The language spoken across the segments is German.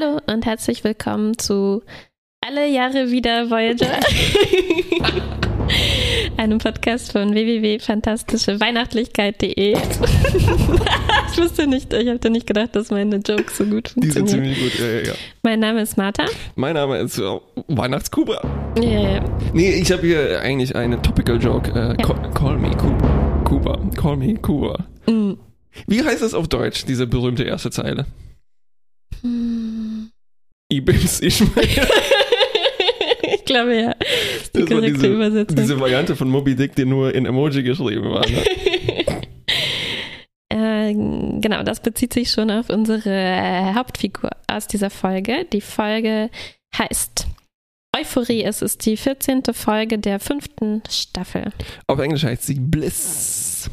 Hallo und herzlich willkommen zu Alle Jahre wieder Voyager. Einem Podcast von www.fantastischeweihnachtlichkeit.de. ich wusste nicht, ich hatte nicht gedacht, dass meine Jokes so gut Die sind funktionieren. ziemlich gut, ja, ja, ja. Mein Name ist Martha. Mein Name ist äh, Weihnachtskuba. Ja, ja. Nee, ich habe hier eigentlich eine Topical Joke. Äh, call, call me Kuba. Kuba. Call me Kuba. Mm. Wie heißt es auf Deutsch, diese berühmte erste Zeile? Hm. Ibims Ishmael. ich glaube ja. Das Das war diese, Übersetzung. diese Variante von Moby Dick, die nur in Emoji geschrieben war. Ne? Äh, genau, das bezieht sich schon auf unsere äh, Hauptfigur aus dieser Folge. Die Folge heißt Euphorie. Es ist die 14. Folge der fünften Staffel. Auf Englisch heißt sie Bliss.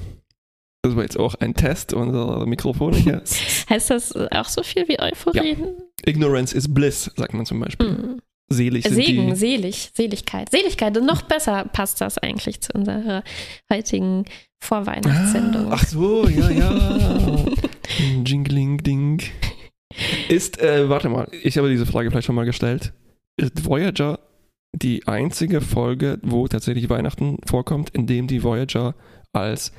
Das war jetzt auch ein Test unserer Mikrofone hier. Heißt das auch so viel wie Euphorie? Ignorance is Bliss, sagt man zum Beispiel. Hm. Selig sind Segen, die. selig, Seligkeit. Seligkeit, und noch besser passt das eigentlich zu unserer heutigen Vorweihnachtssendung. Ah, ach so, ja, ja. Jingling Ding. Ist, äh, warte mal, ich habe diese Frage vielleicht schon mal gestellt. Ist Voyager die einzige Folge, wo tatsächlich Weihnachten vorkommt, in dem die Voyager als,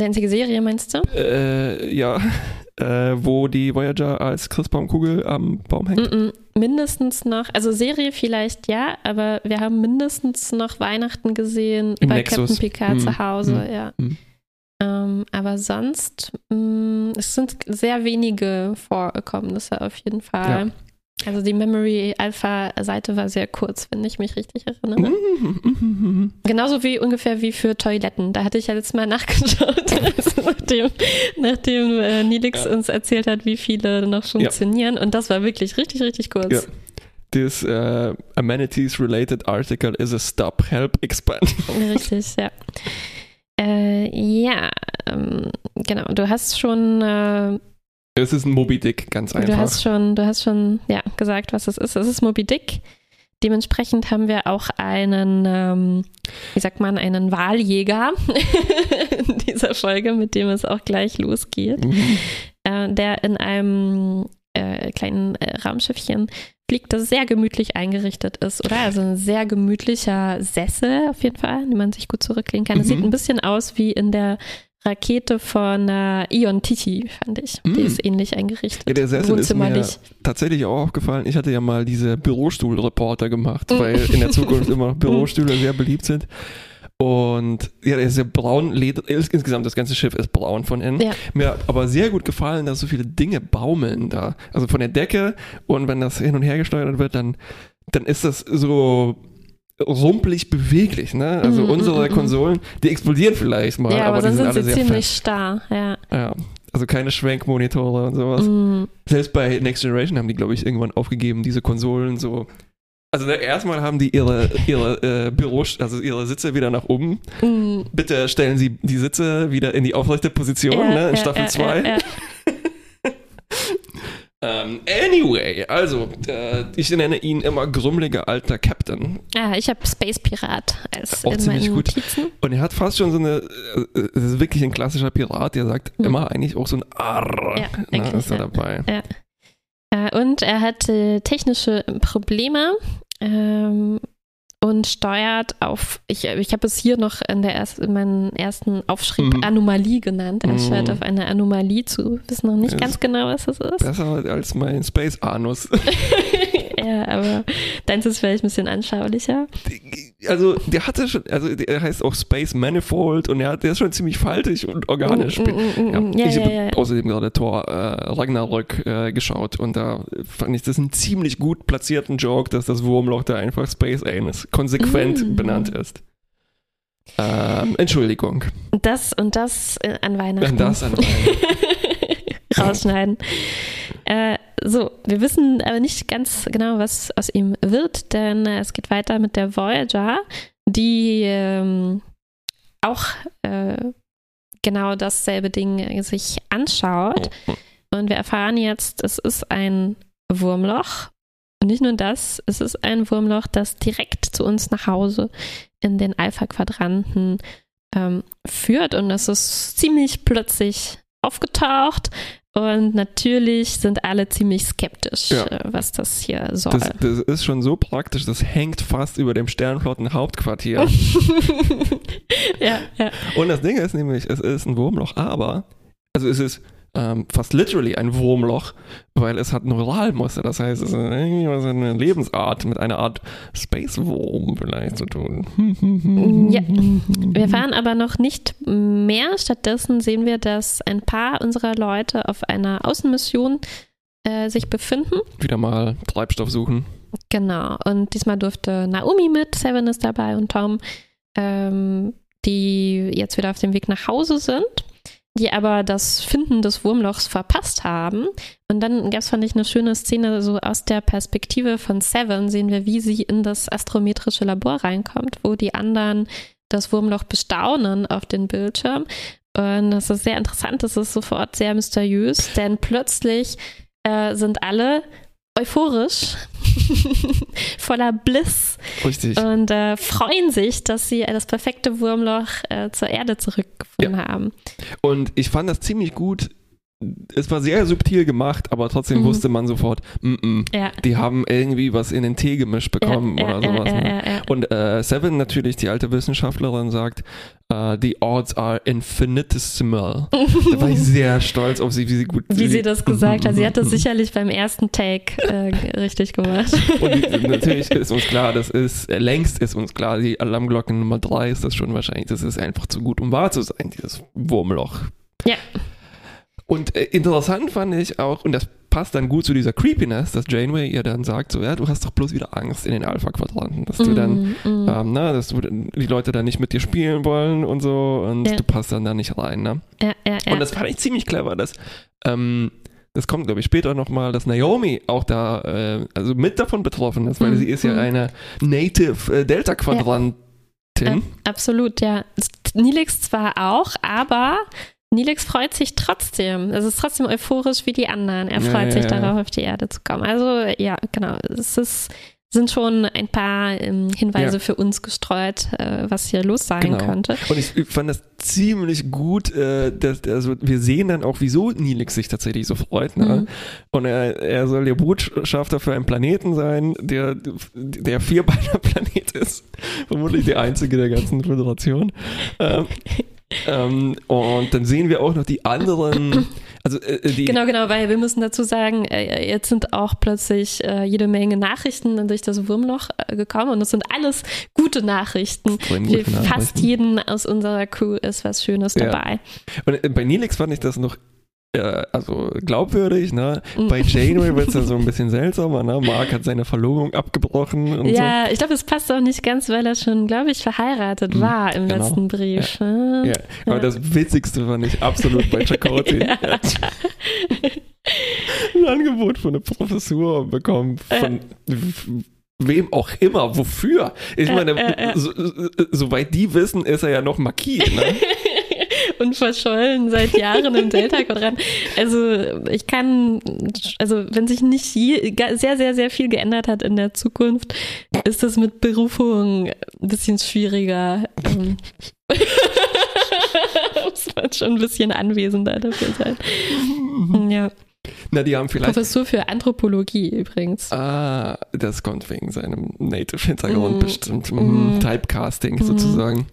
Die einzige Serie, meinst du? äh, ja, äh, wo die Voyager als Christbaumkugel am Baum hängt? Mm-mm. Mindestens noch, also Serie vielleicht ja, aber wir haben mindestens noch Weihnachten gesehen Im bei Nexus. Captain Picard Hm, zu Hause, hm, ja. hm. Ähm, aber sonst, mm, es sind sehr wenige Vorkommnisse auf jeden Fall. Also die Memory Alpha Seite war sehr kurz, wenn ich mich richtig erinnere. Genauso wie ungefähr wie für Toiletten. Da hatte ich ja letztes Mal nachgeschaut, also nachdem, nachdem äh, Nilix Ja. uns erzählt hat, wie viele noch funktionieren. Und das war wirklich richtig, richtig kurz. Ja. This uh, amenities-related article is a stop, help, expand. Richtig, ja. Äh, ja, ähm, genau. Du hast schon, äh, Es ist ein Moby Dick, ganz einfach. du hast schon, du hast schon, ja, gesagt, was es ist. Es ist Moby Dick. Dementsprechend haben wir auch einen, ähm, wie sagt man, einen Wahljäger in dieser Folge, mit dem es auch gleich losgeht. Mhm. äh, der in einem äh, kleinen äh, Raumschiffchen fliegt, das sehr gemütlich eingerichtet ist, oder? Also ein sehr gemütlicher Sessel auf jeden Fall, den man sich gut zurücklehnen kann. Es Mhm. sieht ein bisschen aus wie in der Rakete von äh, Ion Titi, fand ich. Die Mhm. ist ähnlich eingerichtet. Ja, der Sessel ist mir tatsächlich auch aufgefallen. Ich hatte ja mal diese Bürostuhl-Reporter gemacht, Mhm. weil in der Zukunft immer noch Bürostühle sehr beliebt sind. Und ja, der ist ja braun, Leder, insgesamt das ganze Schiff ist braun von innen. Ja. Mir hat aber sehr gut gefallen, dass so viele Dinge baumeln da. Also von der Decke und wenn das hin und her gesteuert wird, dann, dann ist das so rumpelig beweglich, ne? Also Mhm, unsere mhm, mhm. Konsolen, die explodieren vielleicht mal, Ja, aber, aber, die dann sind alle sie sehr ziemlich fest. starr, ja. Ja. Also keine Schwenkmonitore und sowas. Mm, Selbst bei Next Generation haben die, glaube ich, irgendwann aufgegeben, diese Konsolen so. Also ne, erstmal haben die ihre, ihre äh, Büros, also ihre Sitze wieder nach oben. mm, Bitte stellen Sie die Sitze wieder in die aufrechte Position, ja, ne, in ja, Staffel ja, 2. Ja, ja. Ähm, anyway, also, äh, ich nenne ihn immer grummeliger alter Captain. Ah, ich habe Space Pirat als Auch in ziemlich meinen gut. Notizen. Und er hat fast schon so eine, äh, es ist wirklich ein klassischer Pirat, der sagt Hm. immer eigentlich auch so ein Arr. Ja, na, eigentlich, ist er ja. dabei. Äh, Und er hatte technische Probleme ähm, und steuert auf, ich, ich habe es hier noch in, der erst, in meinem ersten Aufschrieb Mhm. Anomalie genannt. Er Mhm. steuert auf eine Anomalie zu. Wissen noch nicht Ja, ganz genau, was das ist. Besser als mein Space Anus. ja, aber deins ist vielleicht ein bisschen anschaulicher. also der hatte schon, also der heißt auch Space Manifold und er hat, der ist schon ziemlich faltig und organisch. Mm, mm, mm, Ja, mm, ja, ich ja, habe ja, ja. außerdem gerade Thor äh, Ragnarök äh, geschaut und da fand ich das einen ziemlich gut platzierten Joke, dass das Wurmloch da einfach Space Anus konsequent Mm. benannt ist. Ähm, Entschuldigung. Das und das äh, an Weihnachten. Wenn das an rausschneiden. Äh, so, wir wissen aber nicht ganz genau, was aus ihm wird, denn äh, es geht weiter mit der Voyager, die ähm, auch äh, genau dasselbe Ding sich anschaut. Und wir erfahren jetzt, es ist ein Wurmloch. Und nicht nur das, es ist ein Wurmloch, das direkt zu uns nach Hause in den Alpha-Quadranten ähm, führt. Und das ist ziemlich plötzlich aufgetaucht und natürlich sind alle ziemlich skeptisch, Ja. äh, was das hier soll. Das, das ist schon so praktisch, das hängt fast über dem Sternflotten-Hauptquartier. ja, ja. Und das Ding ist nämlich, es ist ein Wurmloch, aber, also es ist ähm, fast literally ein Wurmloch, weil es hat Neuralmuster. Das heißt, es ist irgendwie was mit einer Lebensart, mit einer Art Space-Wurm vielleicht zu tun. Ja. Wir fahren aber noch nicht mehr. Stattdessen sehen wir, dass ein paar unserer Leute auf einer Außenmission äh, sich befinden. Wieder mal Treibstoff suchen. Genau. Und diesmal durfte Naomi mit, Seven ist dabei und Tom, ähm, die jetzt wieder auf dem Weg nach Hause sind, die aber das Finden des Wurmlochs verpasst haben. Und dann gab es, fand ich, eine schöne Szene, so aus der Perspektive von Seven sehen wir, wie sie in das astrometrische Labor reinkommt, wo die anderen das Wurmloch bestaunen auf den Bildschirm. Und das ist sehr interessant, das ist sofort sehr mysteriös, denn plötzlich äh, sind alle euphorisch, voller Bliss Richtig. und äh, freuen sich, dass sie das perfekte Wurmloch äh, zur Erde zurückgefunden haben. Und ich fand das ziemlich gut. Es war sehr subtil gemacht, aber trotzdem Mhm. wusste man sofort, mm -mm, Ja. die haben irgendwie was in den Tee gemischt bekommen ja, oder ja, sowas. ne? Und äh, Seven natürlich, die alte Wissenschaftlerin, sagt, äh, the odds are infinitesimal. da war ich sehr stolz auf sie, wie sie gut Wie sie das gesagt hat. Sie hat das sicherlich beim ersten Take äh, richtig gemacht. Und die, natürlich ist uns klar, das ist, längst ist uns klar, die Alarmglocke Nummer drei ist das schon wahrscheinlich. Das ist einfach zu gut, um wahr zu sein, dieses Wurmloch. Ja. Und äh, interessant fand ich auch, und das passt dann gut zu dieser Creepiness, dass Janeway ihr dann sagt, so, ja, du hast doch bloß wieder Angst in den Alpha-Quadranten, dass du dann, Mm, mm. ähm, na, dass du, die Leute dann nicht mit dir spielen wollen und so und Ja. du passt dann da nicht rein, ne? ja, ja, ja. Und das fand ich ziemlich clever, dass, ähm, das kommt, glaube ich, später nochmal, dass Naomi auch da, äh, also mit davon betroffen ist, weil Mhm. sie ist ja Mhm. eine Native äh, Delta-Quadrantin. Äh, absolut, ja. Nilix zwar auch, aber Nilix freut sich trotzdem. Es ist trotzdem euphorisch wie die anderen. Er freut ja, sich ja. darauf, auf die Erde zu kommen. Also ja, genau. Es ist, sind schon ein paar ähm, Hinweise für uns gestreut, äh, was hier los sein Genau. könnte. Und ich, ich fand das ziemlich gut, äh, dass, also wir sehen dann auch, wieso Nilix sich tatsächlich so freut. Ne? Mhm. Und er, er soll der Botschafter für einen Planeten sein, der der vierbeiner Planet ist. Vermutlich der einzige der ganzen Föderation. Ähm, ähm, und dann sehen wir auch noch die anderen, also äh, die, Genau, genau, weil wir müssen dazu sagen, äh, jetzt sind auch plötzlich äh, jede Menge Nachrichten durch das Wurmloch äh, gekommen und es sind alles gute Nachrichten. Gute fast Nachrichten. jeden aus unserer Crew ist was Schönes Ja. dabei. Und äh, bei Nilix fand ich das noch äh, also glaubwürdig, ne? Mhm. Bei Janeway wird es dann so ein bisschen seltsamer, ne? Mark hat seine Verlobung abgebrochen und so. Ja, ich glaube, es passt auch nicht ganz, weil er schon, glaube ich, verheiratet Mhm, war im genau. letzten Brief. ne? Ja, aber das Witzigste fand ich absolut bei. Ja. Hat ein Angebot für eine Professur bekommen von wem auch immer, wofür. Ich Äh, meine, äh, äh. so, so, soweit die wissen, ist er ja noch Marquis, ne? Und verschollen seit Jahren im Delta-Quadrant. Also ich kann, also wenn sich nicht je, sehr, sehr, sehr viel geändert hat in der Zukunft, ist es mit Berufung ein bisschen schwieriger. Ähm, Muss man schon ein bisschen anwesender dafür sein. Ja. Na, die haben vielleicht. Professur für Anthropologie übrigens. Ah, das kommt wegen seinem Native-Hintergrund Mm. bestimmt. Mhm. Mm. Typecasting Mhm. sozusagen.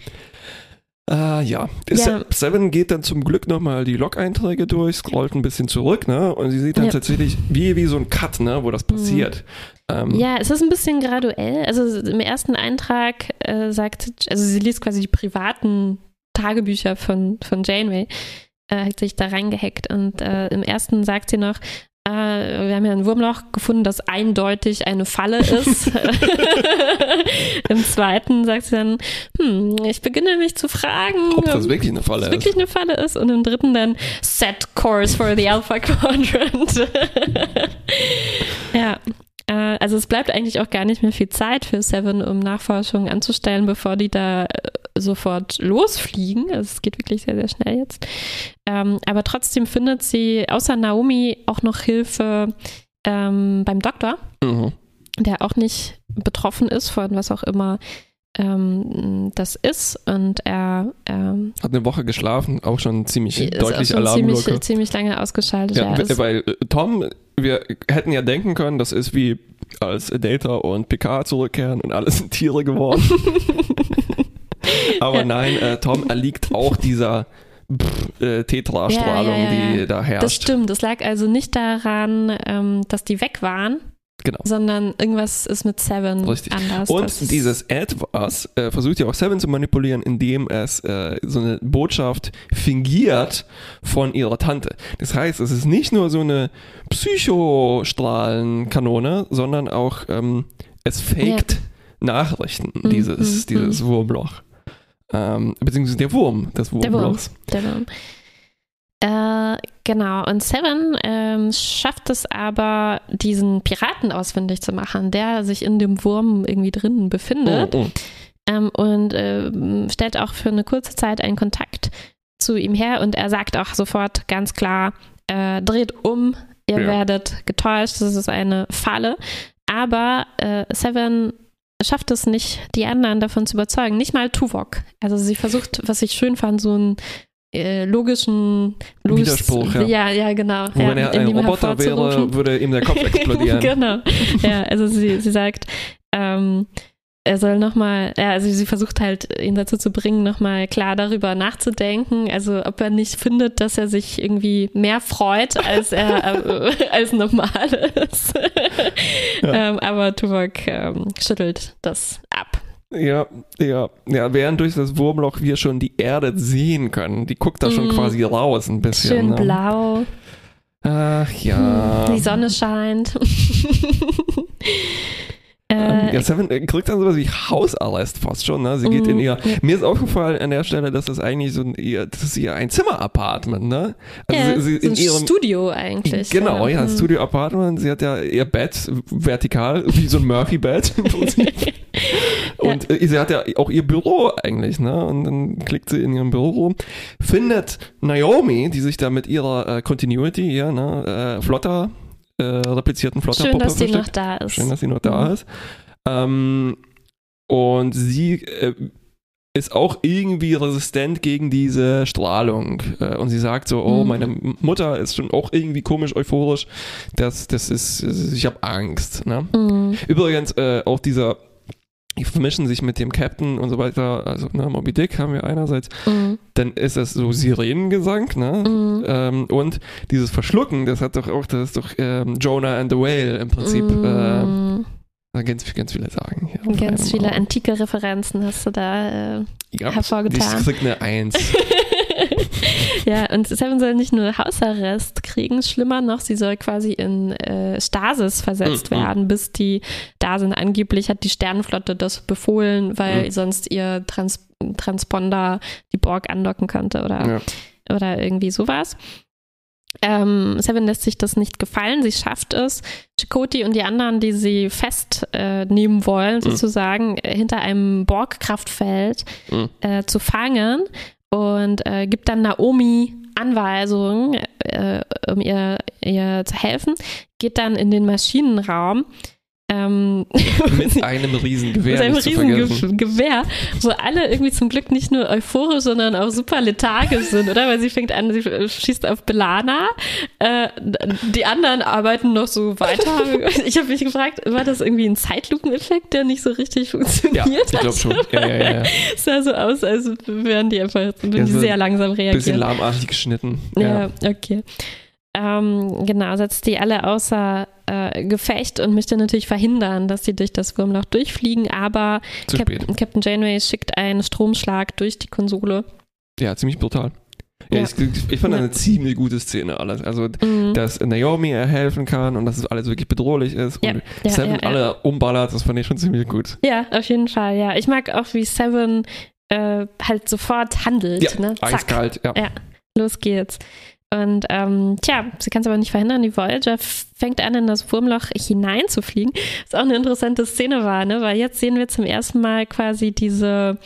Ah, ja. Ja. Se- Seven geht dann zum Glück nochmal die Log-Einträge durch, scrollt ein bisschen zurück, ne? Und sie sieht dann Ja. tatsächlich wie, wie so ein Cut, ne? Wo das passiert. Ähm, Ja, es ist ein bisschen graduell. Also im ersten Eintrag äh, sagt, also sie liest quasi die privaten Tagebücher von, von Janeway, äh, hat sich da reingehackt und äh, im ersten sagt sie noch, äh, wir haben ja ein Wurmloch gefunden, das eindeutig eine Falle ist. Im zweiten sagt sie dann, hm, ich beginne mich zu fragen, Ob das wirklich eine Falle ist. wirklich eine Falle ist. Und im dritten dann Set Course for the Alpha Quadrant. ja. Äh, Also es bleibt eigentlich auch gar nicht mehr viel Zeit für Seven, um Nachforschungen anzustellen, bevor die da äh, sofort losfliegen. Also es geht wirklich sehr, sehr schnell jetzt. Ähm, aber trotzdem findet sie außer Naomi auch noch Hilfe ähm, beim Doktor, Mhm. der auch nicht betroffen ist von was auch immer ähm, das ist und er ähm, Hat eine Woche geschlafen, auch schon ziemlich ist deutlich auch schon ziemlich, Alarmglocke. ziemlich lange ausgeschaltet. Ja, Ja, weil äh, Tom, wir hätten ja denken können, das ist wie als Data und Picard zurückkehren und alles sind Tiere geworden. Aber nein, äh, Tom erliegt auch dieser pff, äh, Tetrastrahlung, Ja, ja, ja, ja. die da herrscht. das stimmt. Das lag also nicht daran, ähm, dass die weg waren, Genau. sondern irgendwas ist mit Seven Richtig. anders. Und dieses Etwas äh, versucht ja auch Seven zu manipulieren, indem es äh, so eine Botschaft fingiert von ihrer Tante. Das heißt, es ist nicht nur so eine Psychostrahlenkanone, sondern auch ähm, es faked Nachrichten, Mhm, dieses, mhm, dieses Wurmloch. Ähm, beziehungsweise der Wurm des Der Wurm. Wurmlochs. Der Wurm. Äh, genau. Und Seven ähm, schafft es aber, diesen Piraten ausfindig zu machen, der sich in dem Wurm irgendwie drinnen befindet. Mm, mm. Ähm, und ähm, stellt auch für eine kurze Zeit einen Kontakt zu ihm her. Und er sagt auch sofort ganz klar, äh, dreht um, ihr Ja. werdet getäuscht, das ist eine Falle. Aber äh, Seven schafft es nicht, die anderen davon zu überzeugen. Nicht mal Tuvok. Also sie versucht, was ich schön fand, so einen äh, logischen logisches- Widerspruch, ja. Ja, ja, genau. Wo ja, wenn er in ein Roboter wäre, würde ihm der Kopf explodieren. genau. Ja, also sie, sie sagt, ähm, er soll nochmal, ja, also sie versucht halt, ihn dazu zu bringen, nochmal klar darüber nachzudenken. Also ob er nicht findet, dass er sich irgendwie mehr freut, als er äh, als normal ist. Ja. ähm, aber Tuvok ähm, schüttelt das ab. Ja, ja, ja, während durch das Wurmloch wir schon die Erde sehen können. Die guckt da schon Mm. quasi raus ein bisschen. Schön ne? blau, Ach ja. die Sonne scheint. Ähm, äh, ja, Seven äh, kriegt dann sowas wie Hausarrest fast schon. Ne? Sie geht in Mm, ihr. ja. Mir ist aufgefallen an der Stelle, dass das eigentlich so ein, ihr, das ist ihr ein Zimmer-Apartment, ne? Also ja, sie, sie so in ein ihrem Studio eigentlich. Genau, ja, Hm. Studio-Apartment. Sie hat ja ihr Bett vertikal, wie so ein Murphy-Bett im Prinzip. Und äh, sie hat ja auch ihr Büro eigentlich, ne? Und dann klickt sie in ihrem Büro rum, findet Naomi, die sich da mit ihrer äh, Continuity, ja, ne, äh, flotter, äh, replizierten flotter Schön, dass versteckt. noch da ist. Schön, dass sie noch da Mhm. ist. Ähm, und sie äh, ist auch irgendwie resistent gegen diese Strahlung. Äh, und sie sagt so, oh, Mhm. meine Mutter ist schon auch irgendwie komisch euphorisch. Das, das ist, ich habe Angst. Ne? Mhm. Übrigens, äh, auch dieser, die vermischen sich mit dem Captain und so weiter. Also, ne, Moby Dick haben wir einerseits. Mhm. Dann ist das so Sirenengesang, ne? Mhm. Ähm, und dieses Verschlucken, das hat doch auch, das ist doch ähm, Jonah and the Whale im Prinzip. Äh, Mhm. ganz, ganz viele sagen. Hier Ganz viele Auge. antike Referenzen hast du da. Äh, ja, hervorgetan. Ich krieg eine Eins. ja, und Seven soll nicht nur Hausarrest kriegen, schlimmer noch, sie soll quasi in äh, Stasis versetzt Mhm. werden, bis die da sind. Angeblich hat die Sternenflotte das befohlen, weil Mhm. sonst ihr Trans Transponder die Borg andocken könnte oder ja. oder irgendwie sowas. Ähm, Seven lässt sich das nicht gefallen. Sie schafft es, Chakotay und die anderen, die sie festnehmen äh, wollen, sozusagen äh, hinter einem Borg-Kraftfeld Mhm. äh, zu fangen und äh, gibt dann Naomi Anweisungen, äh, um ihr, ihr zu helfen. Geht dann in den Maschinenraum. Ähm, Mit einem riesen Gewehr. mit einem nicht zu riesen vergessen. Ge Gewehr, wo alle irgendwie zum Glück nicht nur euphorisch, sondern auch super lethargisch sind, oder? Weil sie fängt an, sie schießt auf Belana, äh, die anderen arbeiten noch so weiter. Ich habe mich gefragt, war das irgendwie ein Zeitlupeneffekt, der nicht so richtig funktioniert Ja, ich glaube schon. Ja, ja, ja, ja. Es sah so aus, als wären die einfach, Ja, so sehr langsam Bisschen reagieren. lahmartig geschnitten. Ja, okay. Ähm, genau, setzt die alle außer äh, Gefecht und möchte natürlich verhindern, dass sie durch das Wurmloch durchfliegen, aber Cap. Captain Janeway schickt einen Stromschlag durch die Konsole. Ja, ziemlich brutal. Ja, Ja. Ich, ich fand Ja. eine ziemlich gute Szene alles. Also, Mhm. dass Naomi helfen kann und dass es alles wirklich bedrohlich ist Ja, und Seven alle umballert, das fand ich schon ziemlich gut. ja, auf jeden Fall, ja. Ich mag auch, wie Seven äh, halt sofort handelt. Ja, ne? Zack, Eiskalt. Ja. los geht's. Und ähm, tja, sie kann es aber nicht verhindern. Die Voyager fängt an, in das Wurmloch hineinzufliegen. Was auch eine interessante Szene war, ne? Weil jetzt sehen wir zum ersten Mal quasi diese,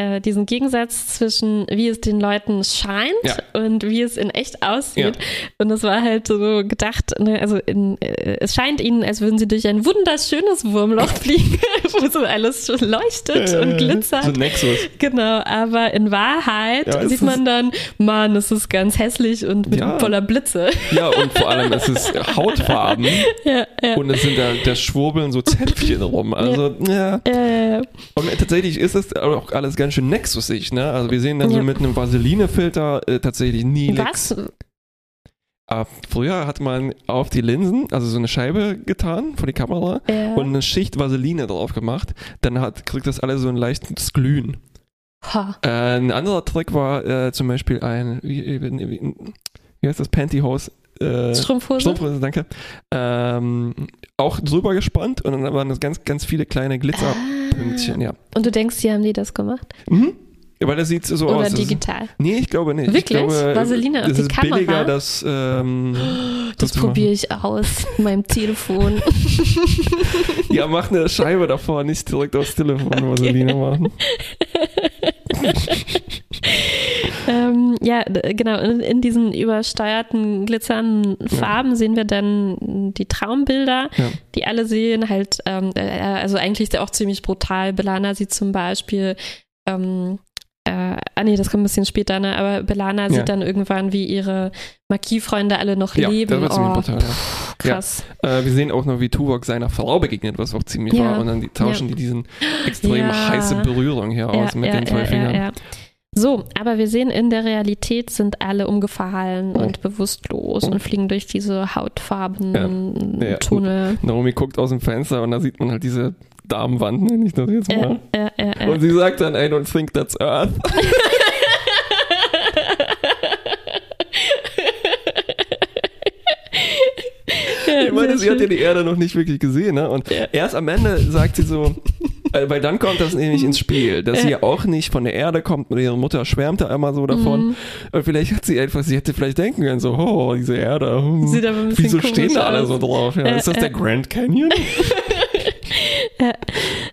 äh, diesen Gegensatz zwischen, wie es den Leuten scheint Ja. und wie es in echt aussieht. Und das war halt so gedacht, ne? also in, äh, es scheint ihnen, als würden sie durch ein wunderschönes Wurmloch fliegen. wo so alles so leuchtet und glitzert. So ein Nexus. Genau, aber in Wahrheit Ja, es sieht man dann, Mann, es ist ganz hässlich und mit Ja. voller Blitze. Ja, und vor allem, es ist Hautfarben ja, ja. und es sind da, da schwurbeln so Zäpfchen rum. Also, ja. Und tatsächlich ist das auch alles ganz schön nexusig, ne? Also wir sehen dann Ja. so mit einem Vaseline-Filter äh, tatsächlich nie was? Äh, früher hat man auf die Linsen, also so eine Scheibe getan vor die Kamera Ja. und eine Schicht Vaseline drauf gemacht. Dann hat, kriegt das alles so ein leichtes Glühen. Ha. Äh, ein anderer Trick war äh, zum Beispiel ein, wie, wie, wie, wie heißt das, Pantyhose? Äh, Strumpfhose? Strumpfhose, danke. Ähm, auch drüber gespannt und dann waren das ganz, ganz viele kleine Glitzerpünktchen, Ah. ja. Und du denkst, die haben die das gemacht? Mhm. Weil das sieht so Oder aus. Das ist- digital? Nee, ich glaube nicht. Wirklich? Ich glaube, Vaseline auf die ist Kamera? billiger, das ähm, Das zu probiere ich aus mit meinem Telefon. Ja, mach eine Scheibe davor, nicht direkt aufs Telefon Vaseline machen. ähm, ja, genau. In, in diesen übersteuerten, glitzernden Farben sehen wir dann die Traumbilder, Ja. die alle sehen halt, ähm, äh, also eigentlich ist der auch ziemlich brutal. Belana sieht zum Beispiel, ähm, äh, ah nee, das kommt ein bisschen später, ne? aber Belana Ja. sieht dann irgendwann, wie ihre Marquis-Freunde alle noch Ja, leben. das war ziemlich oh, brutal, ja. krass. Äh, wir sehen auch noch, wie Tuvok seiner Frau begegnet, was auch ziemlich Ja. war. Und dann die, tauschen die diesen extrem Ja. heiße Berührung hier aus mit den zwei Fingern. Ja. So, aber wir sehen, in der Realität sind alle umgefallen Oh. und bewusstlos Oh. und fliegen durch diese hautfarbenen Ja. Ja. Tunnel. Naomi guckt aus dem Fenster und da sieht man halt diese Damenwand, nenne ich das jetzt mal. Äh, äh, äh, Und sie sagt dann, I don't think that's Earth. Ich meine, sie hat ja die Erde noch nicht wirklich gesehen, ne? Und Ja. erst am Ende sagt sie so, weil dann kommt das nämlich ins Spiel, dass sie ja auch nicht von der Erde kommt und ihre Mutter schwärmt da immer so davon. Mhm. Und vielleicht hat sie etwas, sie hätte vielleicht denken können, so, oh, diese Erde, hm, Sieht aber ein bisschen wieso stehen da alle so drauf? Ja, Äh, ist das der äh. Grand Canyon?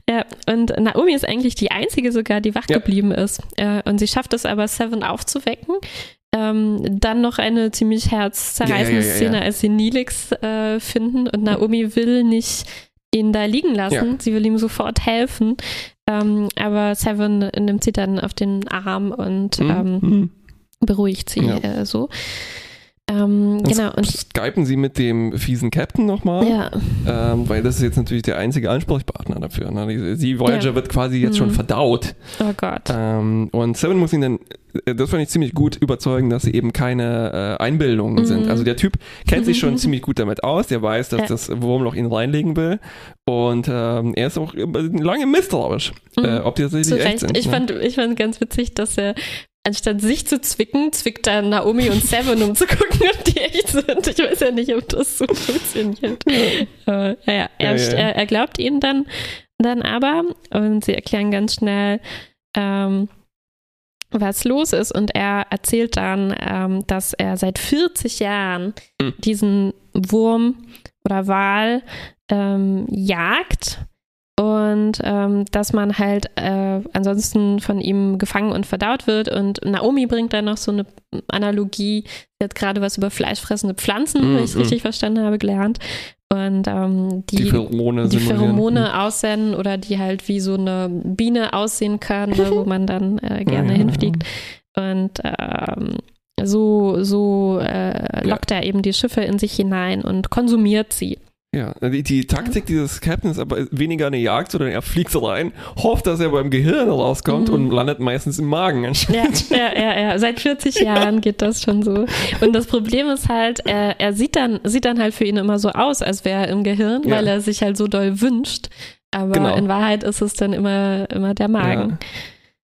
Ja, und Naomi ist eigentlich die einzige sogar, die wach Ja. geblieben ist. Äh, und sie schafft es aber, Seven aufzuwecken. Ähm, dann noch eine ziemlich herzzerreißende Ja, ja, ja, ja, Szene, ja. als sie Nilix äh, finden und Naomi will nicht ihn da liegen lassen. Ja. Sie will ihm sofort helfen. Ähm, aber Seven nimmt sie dann auf den Arm und ähm, Mhm. beruhigt sie Ja. äh, so. Ähm, Und genau, und Skypen sie mit dem fiesen Captain nochmal, ja, ähm, weil das ist jetzt natürlich der einzige Ansprechpartner dafür. Ne? Die- Sie, Voyager, Ja. wird quasi jetzt schon Mhm. verdaut. oh Gott. Ähm, und Seven muss ihn dann, das fand ich ziemlich gut, überzeugen, dass sie eben keine äh, Einbildungen Mhm. sind. Also der Typ kennt sich schon ziemlich gut damit aus, der weiß, dass Ja. das Wurmloch ihn reinlegen will. Und ähm, er ist auch äh, lange misstrauisch, äh, Mhm. ob die tatsächlich echt sind. Ich, ne? fand, ich fand ganz witzig, dass er anstatt sich zu zwicken, zwickt er Naomi und Seven, um zu gucken, ob die echt sind. Ich weiß ja nicht, ob das so funktioniert. Aber, naja, er, Ja, ja. Er, er glaubt ihnen dann, dann aber und sie erklären ganz schnell, ähm, was los ist. Und er erzählt dann, ähm, dass er seit 40 Jahren Mhm. diesen Wurm oder Wal ähm, jagt und ähm, dass man halt äh, ansonsten von ihm gefangen und verdaut wird. Und Naomi bringt dann noch so eine Analogie. Sie hat gerade was über fleischfressende Pflanzen, Mm, wenn ich es mm. richtig verstanden habe, gelernt. Und ähm, die, die, die, Pheromone simulieren. Pheromone aussenden oder die halt wie so eine Biene aussehen können, ne, wo man dann äh, gerne Ja. hinfliegt. Und ähm, so, so äh, lockt er eben die Schiffe in sich hinein und konsumiert sie. Ja, die, die Taktik dieses Captains ist aber weniger eine Jagd, sondern er fliegt rein, hofft, dass er beim Gehirn rauskommt Mhm. und landet meistens im Magen Ja, anscheinend. ja, ja, ja. Seit 40 Jahren geht das schon so. Und das Problem ist halt, er, er sieht dann, sieht dann halt für ihn immer so aus, als wäre er im Gehirn, Ja. weil er sich halt so doll wünscht. Aber Genau. in Wahrheit ist es dann immer, immer der Magen.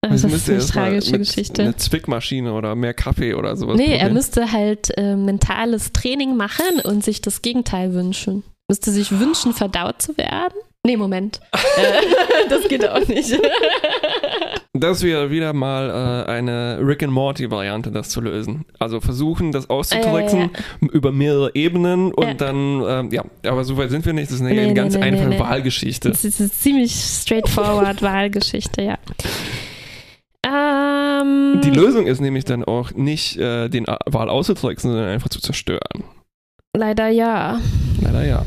Das Also ist eine tragische mit Geschichte. Eine Zwickmaschine oder mehr Kaffee oder sowas. Nee, er probieren. müsste halt äh, mentales Training machen und sich das Gegenteil wünschen. Müsste sich wünschen, verdaut zu werden? Nee, Moment. äh, das geht auch nicht. Das wäre wieder mal äh, eine Rick and Morty Variante, das zu lösen. Also versuchen, das auszutricksen über mehrere Ebenen und Ja. dann, ähm, ja, aber so weit sind wir nicht. Das ist eine Nee, ganz nee, einfache nee. Wahlgeschichte. Das ist eine ziemlich straightforward Wahlgeschichte, ja. Ähm, Die Lösung ist nämlich dann auch nicht äh, den Wal auszutricksen, sondern einfach zu zerstören. leider ja. Leider ja.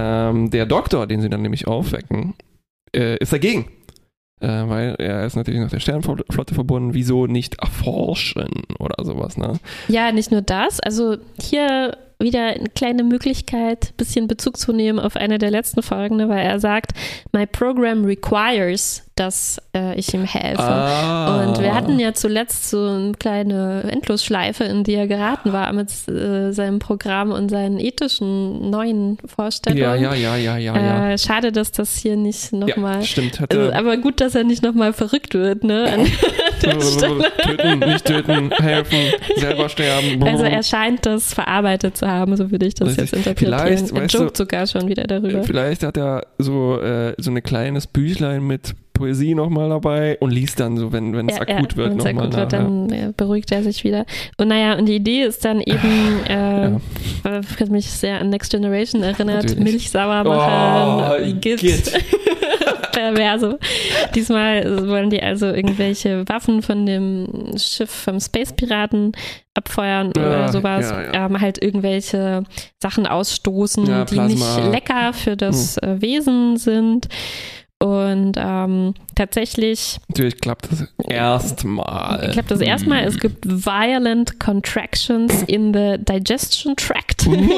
Ähm, der Doktor, den sie dann nämlich aufwecken, äh, ist dagegen. Äh, weil er ist natürlich noch der Sternenflotte verbunden. Wieso nicht erforschen oder sowas, ne? Ja, nicht nur das. Also hier wieder eine kleine Möglichkeit, ein bisschen Bezug zu nehmen auf eine der letzten Folgen, ne, weil er sagt, my program requires dass äh, ich ihm helfe. Ah. Und wir hatten ja zuletzt so eine kleine Endlosschleife, in die er geraten war mit äh, seinem Programm und seinen ethischen neuen Vorstellungen. Ja, ja, ja, ja, ja. Äh, schade, dass das hier nicht nochmal. Ja, stimmt. Also, aber gut, dass er nicht nochmal verrückt wird, ne? An der Stelle. Töten, nicht töten, helfen, selber sterben. Also er scheint das verarbeitet zu haben, so würde ich das jetzt interpretieren. Vielleicht, er joked sogar schon wieder darüber. Vielleicht hat er so, äh, so ein kleines Büchlein mit Poesie nochmal dabei und liest dann so, wenn, wenn es ja, akut ja, wird, nochmal nach. Wird, dann ja. beruhigt er sich wieder. Und naja, und die Idee ist dann eben, äh, was mich sehr an Next Generation erinnert, Natürlich. Milch sauer machen, oh, Git. Git. Perverse. Diesmal wollen die also irgendwelche Waffen von dem Schiff vom Space Piraten abfeuern ja, oder sowas, ja, ja. Ähm, halt irgendwelche Sachen ausstoßen, die nicht lecker für das hm. äh, Wesen sind. Und ähm, tatsächlich. Natürlich klappt das erstmal. Klappt das erstmal. Es gibt violent contractions in the digestion tract. Mhm.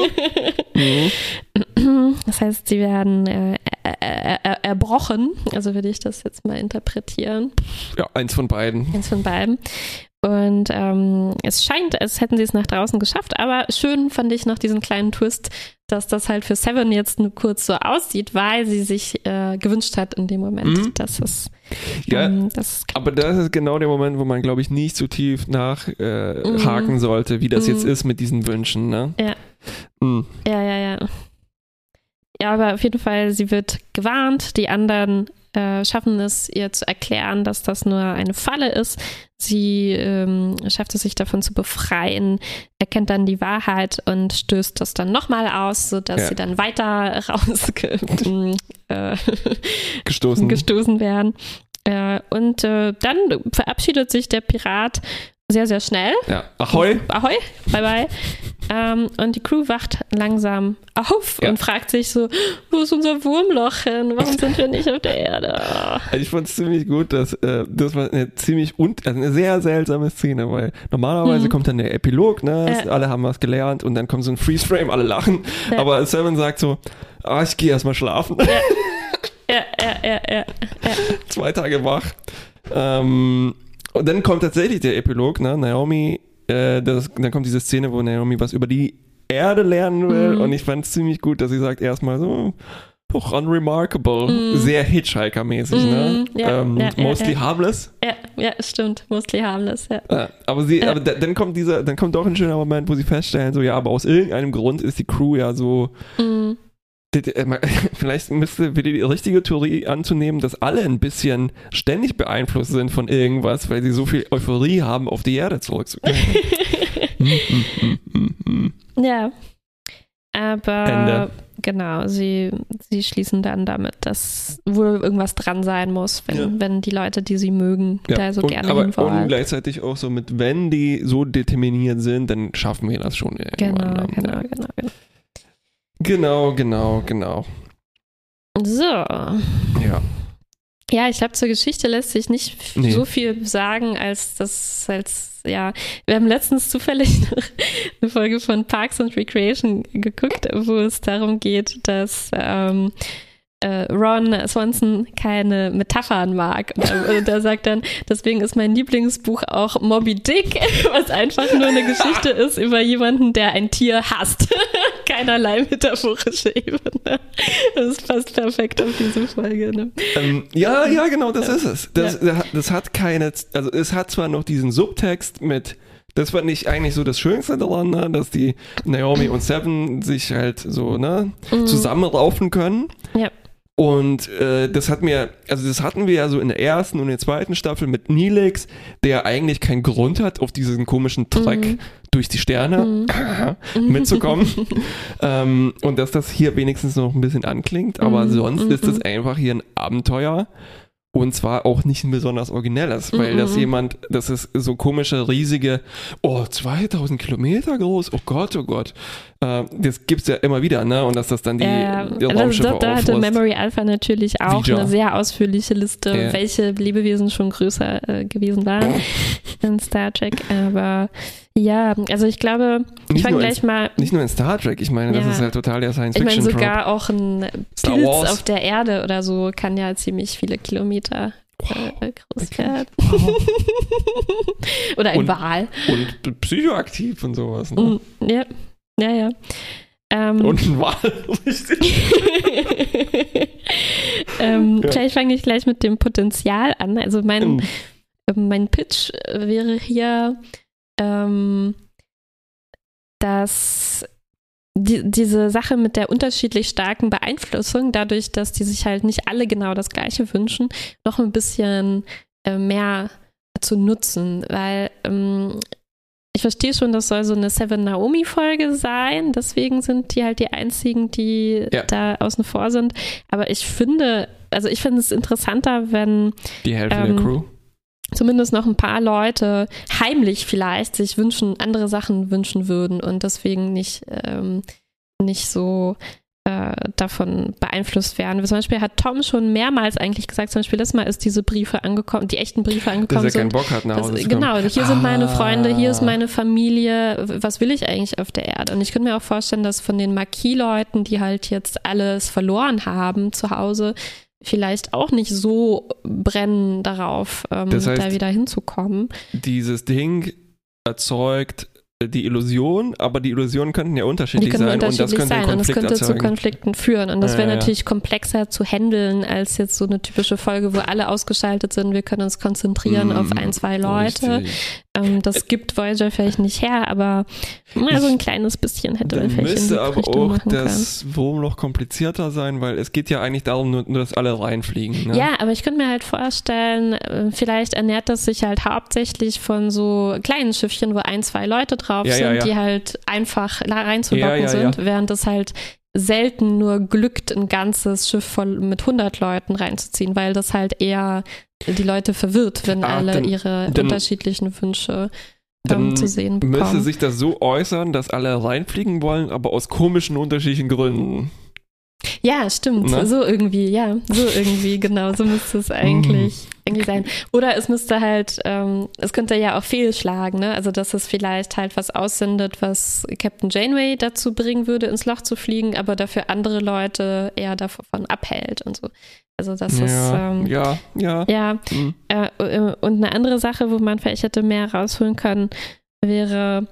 Mhm. Das heißt, sie werden äh, er, er, erbrochen. Also würde ich das jetzt mal interpretieren. Ja, eins von beiden. Eins von beiden. Und ähm, es scheint, als hätten sie es nach draußen geschafft, aber schön fand ich noch diesen kleinen Twist, dass das halt für Seven jetzt nur kurz so aussieht, weil sie sich äh, gewünscht hat in dem Moment, mhm. dass es. Ja, ähm, das aber das ist genau der Moment, wo man, glaube ich, nicht so tief nachhaken äh, mhm. sollte, wie das mhm. jetzt ist mit diesen Wünschen. Ne? Ja. Mhm. Ja, ja, ja. Ja, aber auf jeden Fall, sie wird gewarnt, die anderen äh, schaffen es, ihr zu erklären, dass das nur eine Falle ist. Sie ähm, schafft es sich davon zu befreien, erkennt dann die Wahrheit und stößt das dann nochmal aus, sodass ja. sie dann weiter rausgestoßen äh, gestoßen werden. Äh, und äh, dann verabschiedet sich der Pirat sehr, sehr schnell. Ja. Ahoi. Ahoi, bye bye. Ähm, und die Crew wacht langsam auf ja. und fragt sich so, wo ist unser Wurmloch hin? Warum sind wir nicht auf der Erde? Also ich fand es ziemlich gut, dass äh, das war eine ziemlich un also eine sehr seltsame Szene, weil normalerweise mhm. kommt dann der Epilog, ne? Äh. Alle haben was gelernt und dann kommt so ein Freeze-Frame, alle lachen. Ja. Aber Seven sagt so, ah, ich gehe erstmal schlafen. Ja. Ja, ja, ja, ja, Zwei Tage wach. Ähm, und dann kommt tatsächlich der Epilog, ne? Naomi, äh, das, dann kommt diese Szene, wo Naomi was über die Erde lernen will. Mhm. Und ich fand es ziemlich gut, dass sie sagt erstmal so, doch unremarkable, mm. sehr Hitchhiker-mäßig, mm, ne? Ja, ähm, ja, mostly ja, harmless. Ja, ja, stimmt, mostly harmless, ja. aber sie, aber dann kommt dieser, dann kommt doch ein schöner Moment, wo sie feststellen, so ja, aber aus irgendeinem Grund ist die Crew ja so mm. Vielleicht müsste wieder die richtige Theorie anzunehmen, dass alle ein bisschen ständig beeinflusst sind von irgendwas, weil sie so viel Euphorie haben, auf die Erde zurückzukehren. ja. Aber Ende. genau, sie, sie schließen dann damit, dass wohl irgendwas dran sein muss, wenn, ja. wenn die Leute, die sie mögen, ja. da so und, gerne aber, hinwollen. Und gleichzeitig auch so mit, wenn die so determiniert sind, dann schaffen wir das schon irgendwann. Genau, genau, genau, genau. Genau, genau, genau. So. Ja. Ja, ich glaube, zur Geschichte lässt sich nicht nee. so viel sagen, als das als, ja, wir haben letztens zufällig eine Folge von Parks and Recreation geguckt, wo es darum geht, dass ähm, äh, Ron Swanson keine Metaphern mag. Und er, und er sagt dann, deswegen ist mein Lieblingsbuch auch Moby Dick, was einfach nur eine Geschichte ist über jemanden, der ein Tier hasst. Keinerlei metaphorische Ebene. Das passt perfekt auf diese Folge. Ne? Ähm, ja, ja, genau, das ja. ist es. Das, ja. das hat keine, also es hat zwar noch diesen Subtext mit das war nicht eigentlich so das Schönste daran, ne? dass die Naomi und Seven sich halt so ne, mhm. zusammenraufen können. Ja. Und äh, das hat mir, also das hatten wir ja so in der ersten und der zweiten Staffel mit Nilix, der eigentlich keinen Grund hat, auf diesen komischen Track mhm. durch die Sterne mhm. mitzukommen. ähm, und dass das hier wenigstens noch ein bisschen anklingt, aber mhm. sonst ist es mhm. einfach hier ein Abenteuer. Und zwar auch nicht ein besonders originelles, weil Mhm. das jemand, das ist so komische, riesige, oh, 2000 Kilometer groß, oh Gott, oh Gott. Äh, das gibt's ja immer wieder, ne? Und dass das dann die, Ja, die also Raumschiffe da, da hatte. Memory Alpha natürlich auch Ouija. eine sehr ausführliche Liste, Ja. welche Lebewesen schon größer äh, gewesen waren in Star Trek. Aber ja, also ich glaube, ich fange nur in- gleich mal. Nicht nur in Star Trek, ich meine, das Ja. ist halt total der Ich meine, sogar auch ein Star Pilz Wars. auf der Erde oder so kann ja ziemlich viele Kilometer äh, groß wirklich? werden. Wow. oder ein Und- Wal. Und psychoaktiv und sowas. Ne? Mm, Ja, ja, ja. Ähm, Und ein Wal, richtig. ähm, Ja. Vielleicht fange ich gleich mit dem Potenzial an. Also mein. Ähm, Mein Pitch äh, wäre hier, ähm, dass die, diese Sache mit der unterschiedlich starken Beeinflussung, dadurch, dass die sich halt nicht alle genau das Gleiche wünschen, noch ein bisschen äh, mehr zu nutzen, weil ähm, ich verstehe schon, das soll so eine Seven Naomi-Folge sein, deswegen sind die halt die einzigen, die Ja. da außen vor sind. Aber ich finde, also ich finde es interessanter, wenn Die Hälfte Ähm, der Crew. zumindest noch ein paar Leute heimlich vielleicht sich wünschen, andere Sachen wünschen würden und deswegen nicht, ähm, nicht so äh, davon beeinflusst werden. Zum Beispiel hat Tom schon mehrmals eigentlich gesagt, zum Beispiel letztes Mal ist diese Briefe angekommen, die echten Briefe Dass angekommen er keinen sind. Bock hat, nach Hause kommen. genau, hier sind meine Ah. Freunde, hier ist meine Familie, was will ich eigentlich auf der Erde? Und ich könnte mir auch vorstellen, dass von den Marquis-Leuten, die halt jetzt alles verloren haben zu Hause, vielleicht auch nicht so brennen darauf, ähm, Das heißt- da wieder hinzukommen. Dieses Ding erzeugt die Illusion, aber die Illusionen könnten ja unterschiedlich sein und das unterschiedlich könnte sein und es Konflikt könnte zu. Konflikten führen. Und das Ja, wäre ja. natürlich komplexer zu handeln als jetzt so eine typische Folge, wo alle ausgeschaltet sind. Wir können uns konzentrieren Mm, auf ein, zwei Leute. Ähm, das gibt Voyager vielleicht nicht her, aber mal so ein kleines bisschen hätte man vielleicht in die müsste aber Richtung auch das Wurm noch komplizierter sein, weil es geht ja eigentlich darum, nur, nur dass alle reinfliegen. Ne? Ja, aber ich könnte mir halt vorstellen, äh, vielleicht ernährt das sich halt hauptsächlich von so kleinen Schiffchen, wo ein, zwei Leute drauf Ja, ja, sind, ja. die halt einfach reinzulocken sind, während es halt selten nur glückt, ein ganzes Schiff voll mit 100 Leuten reinzuziehen, weil das halt eher die Leute verwirrt, wenn Ah, alle dann- ihre dann- unterschiedlichen Wünsche ähm, zu sehen müsste bekommen. sich das so äußern, dass alle reinfliegen wollen, aber aus komischen, unterschiedlichen Gründen. Ja, stimmt. Ne? So irgendwie, ja, so irgendwie, genau, so müsste es eigentlich, eigentlich sein. Oder es müsste halt, ähm, es könnte ja auch fehlschlagen, ne? Also, dass es vielleicht halt was aussendet, was Captain Janeway dazu bringen würde, ins Loch zu fliegen, aber dafür andere Leute eher davon abhält und so. Also, das ist, ja, ähm, ja, ja. ja, Hm. äh, äh, und eine andere Sache, wo man vielleicht hätte mehr rausholen können, wäre,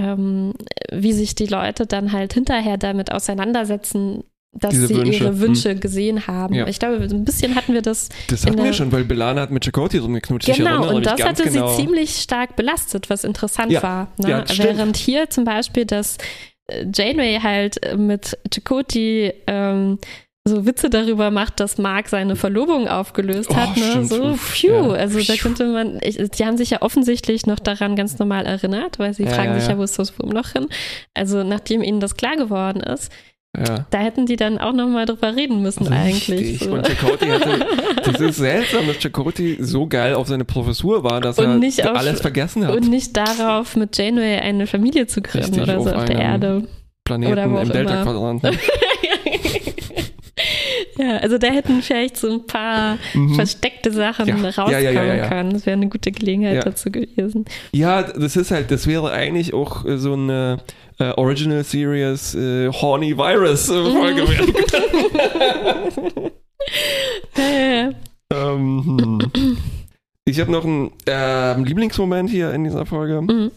ähm, wie sich die Leute dann halt hinterher damit auseinandersetzen, dass Diese sie Wünsche, ihre hm. Wünsche gesehen haben. Ja. Ich glaube, ein bisschen hatten wir das. Das hatten wir schon, weil Belana hat mit Chakotay rumgeknutscht. genau, und das hatte genau. sie ziemlich stark belastet, was interessant Ja, war. Ne? ja. Während hier zum Beispiel, dass äh, Janeway halt äh, mit Chakotay ähm, so Witze darüber macht, dass Mark seine Verlobung aufgelöst Oh, hat. Ne? stimmt. So, phew. ja. Also da könnte man, ich, die haben sich ja offensichtlich noch daran ganz normal erinnert, weil sie Ja, fragen ja, sich ja, ja. wo ist das Wurmloch hin? Also nachdem ihnen das klar geworden ist, Ja. da hätten die dann auch nochmal drüber reden müssen eigentlich. Richtig. So. Und Chakotay hatte, das ist seltsam, dass Chakotay so geil auf seine Professur war, dass Und er auf- alles vergessen hat. Und nicht darauf, mit Janeway eine Familie zu gründen Richtig, oder so auf auf der Erde. Planeten oder wo im auch Delta-Quadranten. ja, also da hätten vielleicht so ein paar Mhm. versteckte Sachen Ja, rauskommen ja, ja, können. Das wäre eine gute Gelegenheit dazu gewesen. Ja, das ist halt, das wäre eigentlich auch äh, so eine äh, Original Series äh, Horny Virus äh, Folge Mhm. werden können. Äh, ähm, hm. Ich habe noch einen ähm, Lieblingsmoment hier in dieser Folge. mhm.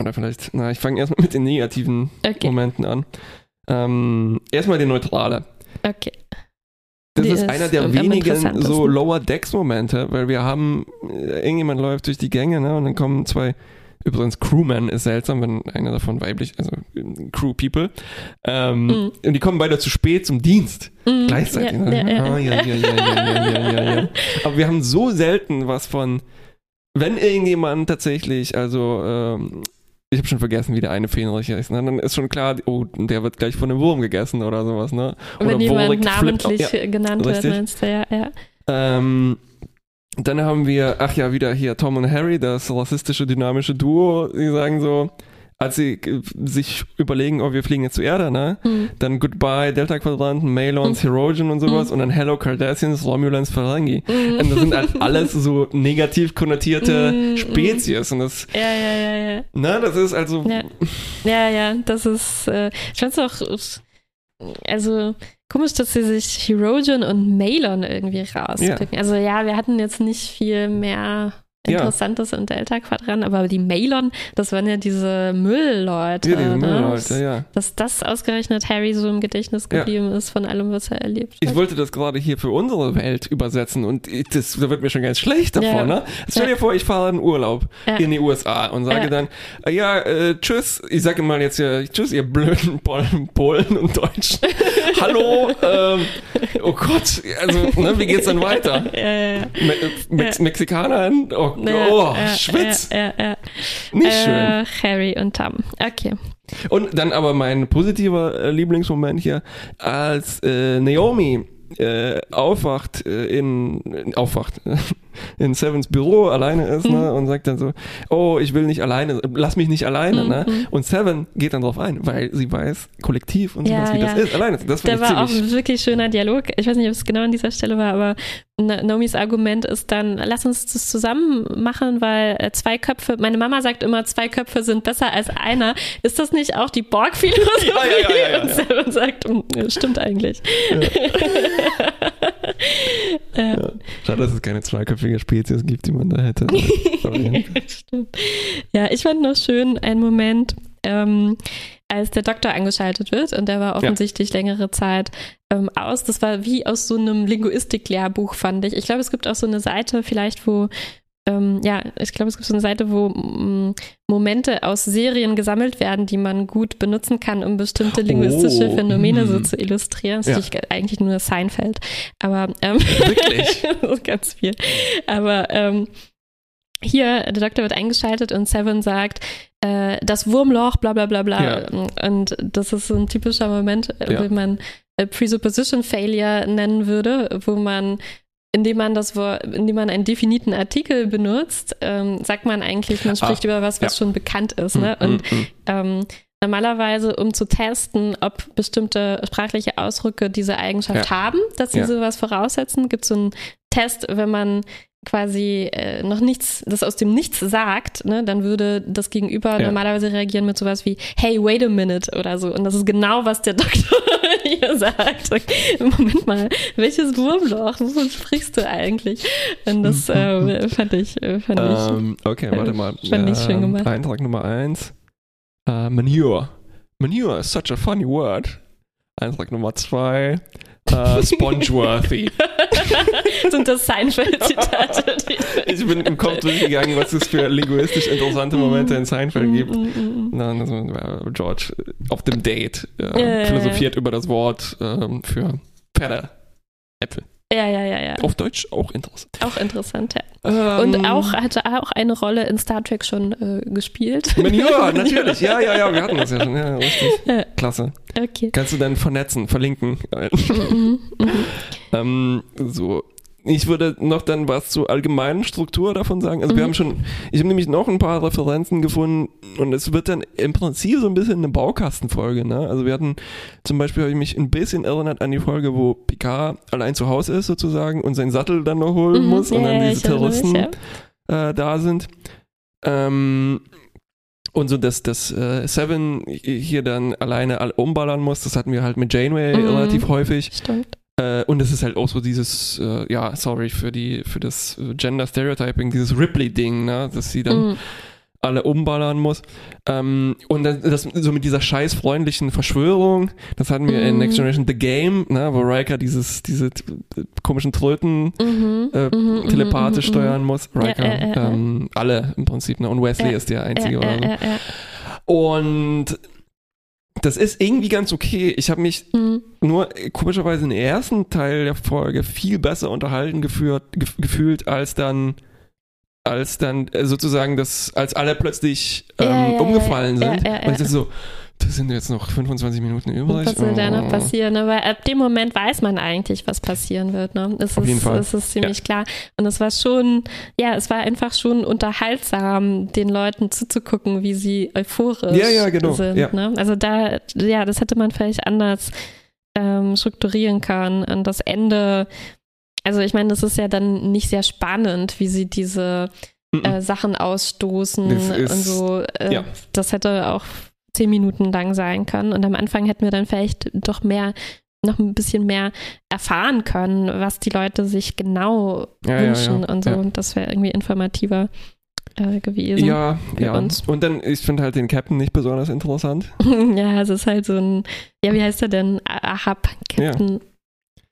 Oder vielleicht, na, ich fange erstmal mit den negativen okay, Momenten an. Ähm, erstmal die Neutrale. okay. Das ist, ist, einer der wenigen so Lower Decks Momente, weil wir haben, äh, irgendjemand läuft durch die Gänge ne, und dann kommen zwei, übrigens Crewman ist seltsam, wenn einer davon weiblich, also äh, Crew People, ähm, mm. und die kommen beide zu spät zum Dienst. Mm. Gleichzeitig. Aber wir haben so selten was von, wenn irgendjemand tatsächlich, also ähm, ich habe schon vergessen, wie der eine Fähnricher ist. Ne? Dann ist schon klar, oh, der wird gleich von einem Wurm gegessen oder sowas. Ne? Oder Wenn jemand Worik flippt- namentlich ja, genannt wird, richtig. meinst du, ja, ja. Ähm, dann haben wir, ach ja, wieder hier Tom und Harry, das rassistische, dynamische Duo. Die sagen so, als sie sich überlegen, oh, wir fliegen jetzt zur Erde, ne? Hm. Dann Goodbye Delta Quadranten, Malons, Herogen und sowas und dann Hello Cardassians, Romulans, Ferengi. Mhm. Und das sind halt alles so negativ konnotierte Mhm. Spezies und das, Ja, ja, ja, ja. ne, das ist also, Ja. Ja, ja, das ist, äh, ich fand's auch, also komisch, dass sie sich Herogen und Malon irgendwie rauspicken. Also ja, wir hatten jetzt nicht viel mehr Ja. Interessantes in Delta-Quadrant, aber die Malon, das waren ja diese Müllleute. ja, diese ne? Müllleute, ja. Dass das ausgerechnet Harry so im Gedächtnis Ja. geblieben ist von allem, was er erlebt Ich hat. wollte das gerade hier für unsere Welt übersetzen und ich- das, da wird mir schon ganz schlecht davon, Ja. ne? Stell dir vor, ich fahre in Urlaub Ja. in die USA und sage Ja. dann, äh, ja, äh, tschüss, ich sage mal jetzt ja, tschüss, ihr blöden Polen, Polen und Deutschen. Hallo, ähm, oh Gott, also, ne, wie geht's dann weiter? Ja, ja, ja. Me Mex Mexikanern? Oh, oh Schwitz. Nicht schön. Äh, Harry und Tom. Okay. Und dann aber mein positiver äh, Lieblingsmoment hier, als äh, Naomi äh, aufwacht äh, in, in aufwacht in Sevens Büro alleine ist ne, und sagt dann so oh ich will nicht alleine lass mich nicht alleine ne Mhm. und Seven geht dann drauf ein weil sie weiß kollektiv und sie Ja, weiß wie das ja. ist alleine das Da war auch ein wirklich schöner Dialog. Ich weiß nicht, ob es genau an dieser Stelle war, aber Naomis Argument ist dann, lass uns das zusammen machen, weil äh, zwei Köpfe, meine Mama sagt immer, zwei Köpfe sind besser als einer. Ist das nicht auch die Borg-Philosophie? Ja, ja, ja, ja, ja. Und Seven sagt, "Mm, ja, stimmt eigentlich. Ja. ja. schade dass es keine zweiköpfige Spezies gibt die man da hätte. Ja, ich fand noch schön einen Moment, ähm, als der Doktor angeschaltet wird und der war offensichtlich längere Zeit ähm, aus. Das war wie aus so einem Linguistik-Lehrbuch, fand ich. Ich glaube, es gibt auch so eine Seite, vielleicht, wo ähm, ja, ich glaube, es gibt so eine Seite, wo mm, Momente aus Serien gesammelt werden, die man gut benutzen kann, um bestimmte linguistische Oh, Phänomene so mm. zu illustrieren. Das Ja. ist eigentlich nur Seinfeld, aber ähm, Wirklich? ganz viel. Aber ähm, hier, der Doktor wird eingeschaltet und Seven sagt, äh, das Wurmloch, bla bla bla bla. Ja. Und das ist so ein typischer Moment, äh, Ja. den man äh, Presupposition Failure nennen würde, wo man indem man das Wort, indem man einen definiten Artikel benutzt, ähm, sagt man eigentlich, man spricht über was, was ja. schon bekannt ist. Ne? Mm, Und mm, mm. ähm, normalerweise, um zu testen, ob bestimmte sprachliche Ausdrücke diese Eigenschaft Ja. haben, dass sie Ja. sowas voraussetzen, gibt es so einen Test, wenn man quasi äh, noch nichts, das aus dem Nichts sagt, ne, dann würde das Gegenüber Ja. normalerweise reagieren mit sowas wie, hey, wait a minute oder so. Und das ist genau, was der Doktor hier sagt. Moment mal, welches Wurmloch? Wovon sprichst du eigentlich? Und das äh, fand ich, äh, fand ich Ähm, okay, äh, warte mal. fand ich schön gemacht. Eintrag Nummer eins. Äh, Manure. Manure is such a funny word. Eintrag Nummer zwei. Äh, Spongeworthy. sind das Seinfeld-Zitate. ich bin im Kopf durchgegangen, was es für linguistisch interessante Momente in Seinfeld gibt. Mm, mm, mm. Dann also, äh, George äh, auf dem Date äh, ja. philosophiert über das Wort ähm, für Pferde. Äpfel. Ja, ja, ja, ja. Auf Deutsch auch interessant. Auch interessant, ja. Ähm, Und auch hatte auch eine Rolle in Star Trek schon äh, gespielt. Manure, natürlich. Ja, ja, ja, wir hatten das ja schon. Ja, richtig. Ja. Klasse. Okay. Kannst du dann vernetzen, verlinken. Mhm, mhm. ähm, so. Ich würde noch dann was zur allgemeinen Struktur davon sagen. Also wir Mhm. haben schon, ich habe nämlich noch ein paar Referenzen gefunden und es wird dann im Prinzip so ein bisschen eine Baukastenfolge. Ne? Also wir hatten zum Beispiel, habe ich mich ein bisschen erinnert an die Folge, wo Picard allein zu Hause ist sozusagen und seinen Sattel dann noch holen Mhm, muss und ja, dann diese erinnere mich, Terroristen ja. äh, da sind. Ähm, und so, dass, dass äh, Seven hier dann alleine all umballern muss, das hatten wir halt mit Janeway Mhm. relativ häufig. Stimmt. Äh, und es ist halt auch so dieses, äh, ja, sorry für die, für das äh, Gender Stereotyping, dieses Ripley-Ding, ne, dass sie dann Mhm. alle umballern muss. Ähm, und dann, das, so mit dieser scheiß freundlichen Verschwörung, das hatten wir in Mhm. Next Generation The Game, ne, wo Riker dieses, diese t- komischen Tröten Mhm. äh, Mhm, telepathisch mhm, mhm. steuern muss. Riker, ja, ja, ja. ähm, alle im Prinzip, ne, und Wesley ist der Einzige oder so. Und das ist irgendwie ganz okay. Ich habe mich Mhm. nur äh, komischerweise im ersten Teil der Folge viel besser unterhalten geführt, gef gefühlt als dann als dann äh, sozusagen das, als alle plötzlich ähm, Ja, ja, ja, umgefallen ja, sind. ja, ja, Und es ist so, da sind jetzt noch 25 Minuten übrig. Was soll da noch Oh. passieren? Aber ab dem Moment weiß man eigentlich, was passieren wird. Ne? Es, Auf ist, jeden Fall. es ist ziemlich klar. Und es war schon, ja, es war einfach schon unterhaltsam, den Leuten zuzugucken, wie sie euphorisch Ja, ja, genau. sind. Ja. Ne? Also da, ja, das hätte man vielleicht anders ähm, strukturieren können. Und das Ende, also ich meine, das ist ja dann nicht sehr spannend, wie sie diese äh, Sachen ausstoßen Das ist- und so. Äh, ja. Das hätte auch zehn Minuten lang sein können. Und am Anfang hätten wir dann vielleicht doch mehr, noch ein bisschen mehr erfahren können, was die Leute sich genau Ja, ja, wünschen ja. und so. Ja. Und das wäre irgendwie informativer äh, gewesen. Ja, ja. uns. Und dann, ich finde halt den Captain nicht besonders interessant. ja, es ist halt so ein, ja, wie heißt er denn? Ah- Ahab, Captain.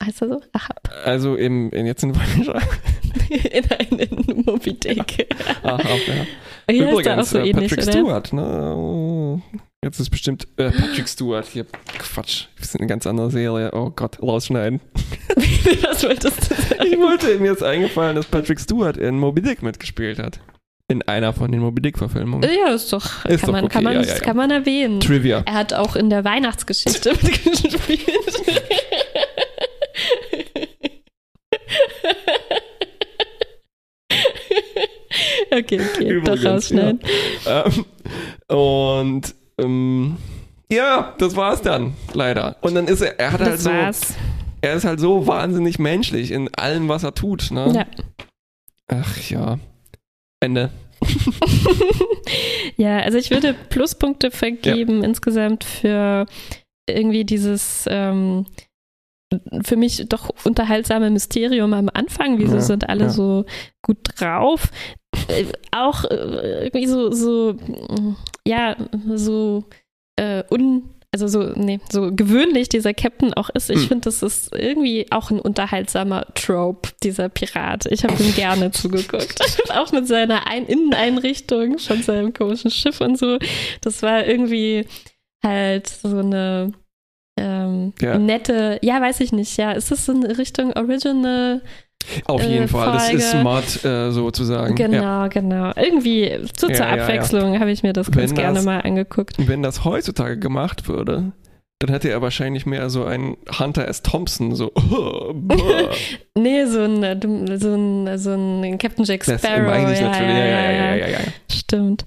Heißt er so? Ahab. Also im, in jetzt in Voyager. in einen Moby Dick. Aha, ja. Hier ist er auch Übrigens, so äh, ähnlich, Patrick? Stewart, ne? Jetzt ist bestimmt äh, Patrick Stewart hier. Quatsch, wir sind eine ganz andere Serie. Oh Gott, rausschneiden. Was wolltest du sagen? Ich wollte, mir ist eingefallen, dass Patrick Stewart in Moby Dick mitgespielt hat. In einer von den Moby Dick-Verfilmungen. Ja, ist doch, Ist kann, doch man, okay, kann, man, ja, ja, ja. kann man erwähnen. Trivia. Er hat auch in der Weihnachtsgeschichte mitgespielt. okay, okay, doch Übrigens, rausschneiden. Ähm, und ähm, ja, das war's dann, leider. Und dann ist er, er hat halt Das so, war's. er ist halt so wahnsinnig menschlich in allem, was er tut. Ne? Ja. Ach ja. Ende. ja, also ich würde Pluspunkte vergeben insgesamt für irgendwie dieses ähm, für mich doch unterhaltsame Mysterium am Anfang. Wieso Ja, sind alle ja. so gut drauf? Äh, auch äh, irgendwie so, so, ja, so äh, un, also so, nee, so gewöhnlich dieser Captain auch ist. Ich Hm. finde, das ist irgendwie auch ein unterhaltsamer Trope, dieser Pirat. Ich habe ihm gerne zugeguckt. auch mit seiner ein Inneneinrichtung von seinem komischen Schiff und so. Das war irgendwie halt so eine ähm, Ja. nette, ja, weiß ich nicht, ja, ist das in Richtung Original? Auf Äh, jeden Fall. Das ist Folge. smart, äh, sozusagen. Genau, Ja. genau. Irgendwie so zur ja, ja. Abwechslung habe ich mir das ganz Wenn gerne das- mal angeguckt. Wenn das heutzutage gemacht würde, dann hätte er wahrscheinlich mehr so einen Hunter S. Thompson, so. Oh. Nee, so ein, äh, so ein, so ein Captain Jack das Sparrow. meine ich natürlich. Ja, ja, ja, ja, ja. Stimmt.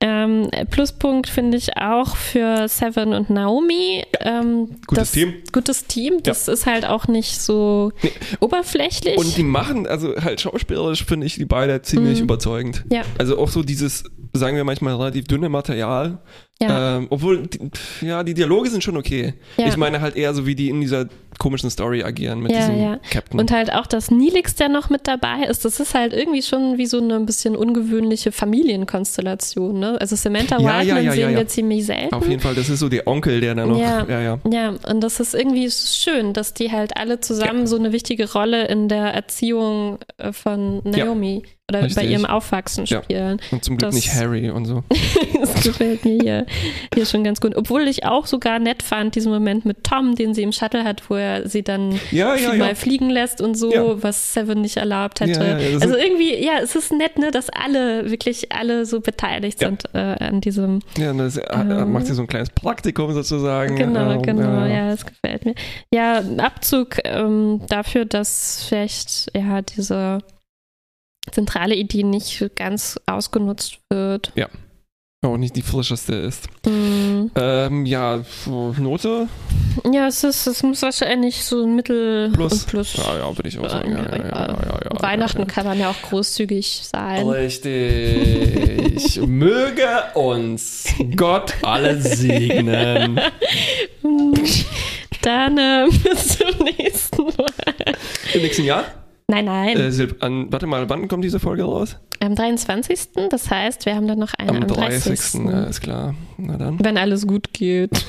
Ähm, Pluspunkt finde ich auch für Seven und Naomi. Ähm, Gutes das, Team. Gutes Team. Das ist halt auch nicht so Nee. oberflächlich. Und die machen, also halt schauspielerisch finde ich die beide ziemlich Mhm. überzeugend. Ja. Also auch so dieses, sagen wir manchmal, relativ dünne Material. ja, Ähm, obwohl, die, ja, die Dialoge sind schon okay. ja. Ich meine halt eher so, wie die in dieser komischen Story agieren mit Ja, diesem ja. Captain. Und halt auch, dass Nilix, der noch mit dabei ist, das ist halt irgendwie schon wie so eine ein bisschen ungewöhnliche Familienkonstellation. Ne? Also Samantha Ja, ja, sehen wir ziemlich selten. Auf jeden Fall, das ist so der Onkel, der dann noch. Ja. ja. ja. Und das ist irgendwie schön, dass die halt alle zusammen so eine wichtige Rolle in der Erziehung äh, von Naomi oder Richtig. bei ihrem Aufwachsen spielen. Und zum Glück Das- nicht Harry und so. das gefällt mir hier, hier schon ganz gut. Obwohl ich auch sogar nett fand, diesen Moment mit Tom, den sie im Shuttle hat, wo er sie dann Ja, ja, mal ja. fliegen lässt und so, Ja. was Seven nicht erlaubt hätte. Ja, ja, ja, also irgendwie, ja, es ist nett, ne, dass alle, wirklich alle so beteiligt Ja. sind äh, an diesem Ja, das äh, Ähm. macht sie so ein kleines Praktikum sozusagen. Genau, Ähm, genau, ja. ja, das gefällt mir. Ja, ein Abzug ähm, dafür, dass vielleicht ja diese zentrale Idee nicht ganz ausgenutzt wird. Auch nicht die frischeste ist. Mm, Ähm, ja, Note? Ja, es ist, es muss wahrscheinlich so ein Mittel Plus. und Plus. Ja, ja, würde ich auch sagen. Ja, ja, ja, Weihnachten kann man ja auch großzügig sein. Richtig. Möge uns Gott alle segnen. Dann äh, bis zum nächsten Mal. Im nächsten Jahr? Nein, nein. Äh, an, warte mal, wann kommt diese Folge raus? Am 23. Das heißt, wir haben dann noch einen Am am 30. 30. Ja, ist klar. Na dann. Wenn alles gut geht.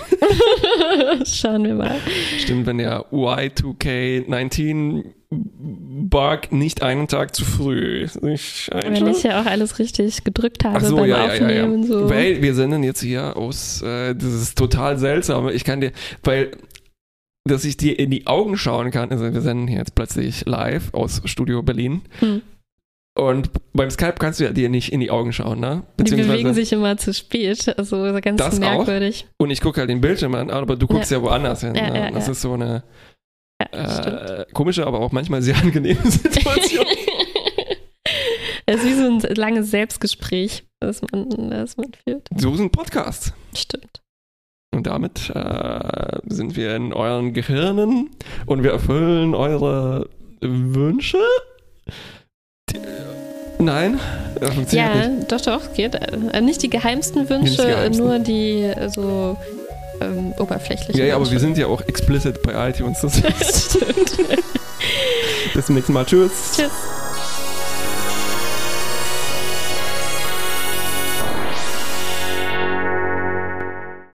Schauen wir mal. Stimmt, wenn der Y2K19 Bug nicht einen Tag zu früh. Ich Wenn ich ja auch alles richtig gedrückt habe so, beim ja, ja, ja, ja. Aufnehmen. So. Weil wir senden jetzt hier aus, äh, das ist total seltsam. Ich kann dir, weil, dass ich dir in die Augen schauen kann, also wir senden hier jetzt plötzlich live aus Studio Berlin. Hm. Und beim Skype kannst du ja dir nicht in die Augen schauen, ne? Die bewegen sich immer zu spät, also ganz Das merkwürdig. Und ich gucke halt den Bildschirm an, aber du guckst ja, woanders hin. Ja, ne? ja, das ja. ist so eine Ja, äh, komische, aber auch manchmal sehr angenehme Situation. Es ist wie so ein langes Selbstgespräch, das man, das man führt. so sind Podcasts. Stimmt. Und damit äh, sind wir in euren Gehirnen und wir erfüllen eure Wünsche. Die, nein, funktioniert Ja, nicht. doch, doch, geht. Äh, Nicht die geheimsten Nicht Wünsche, die geheimsten. nur die äh, so ähm, oberflächlichen Ja, ja, aber wir sind ja auch explicit bei iTunes. Das Stimmt. Bis zum nächsten Mal. Tschüss. Tschüss.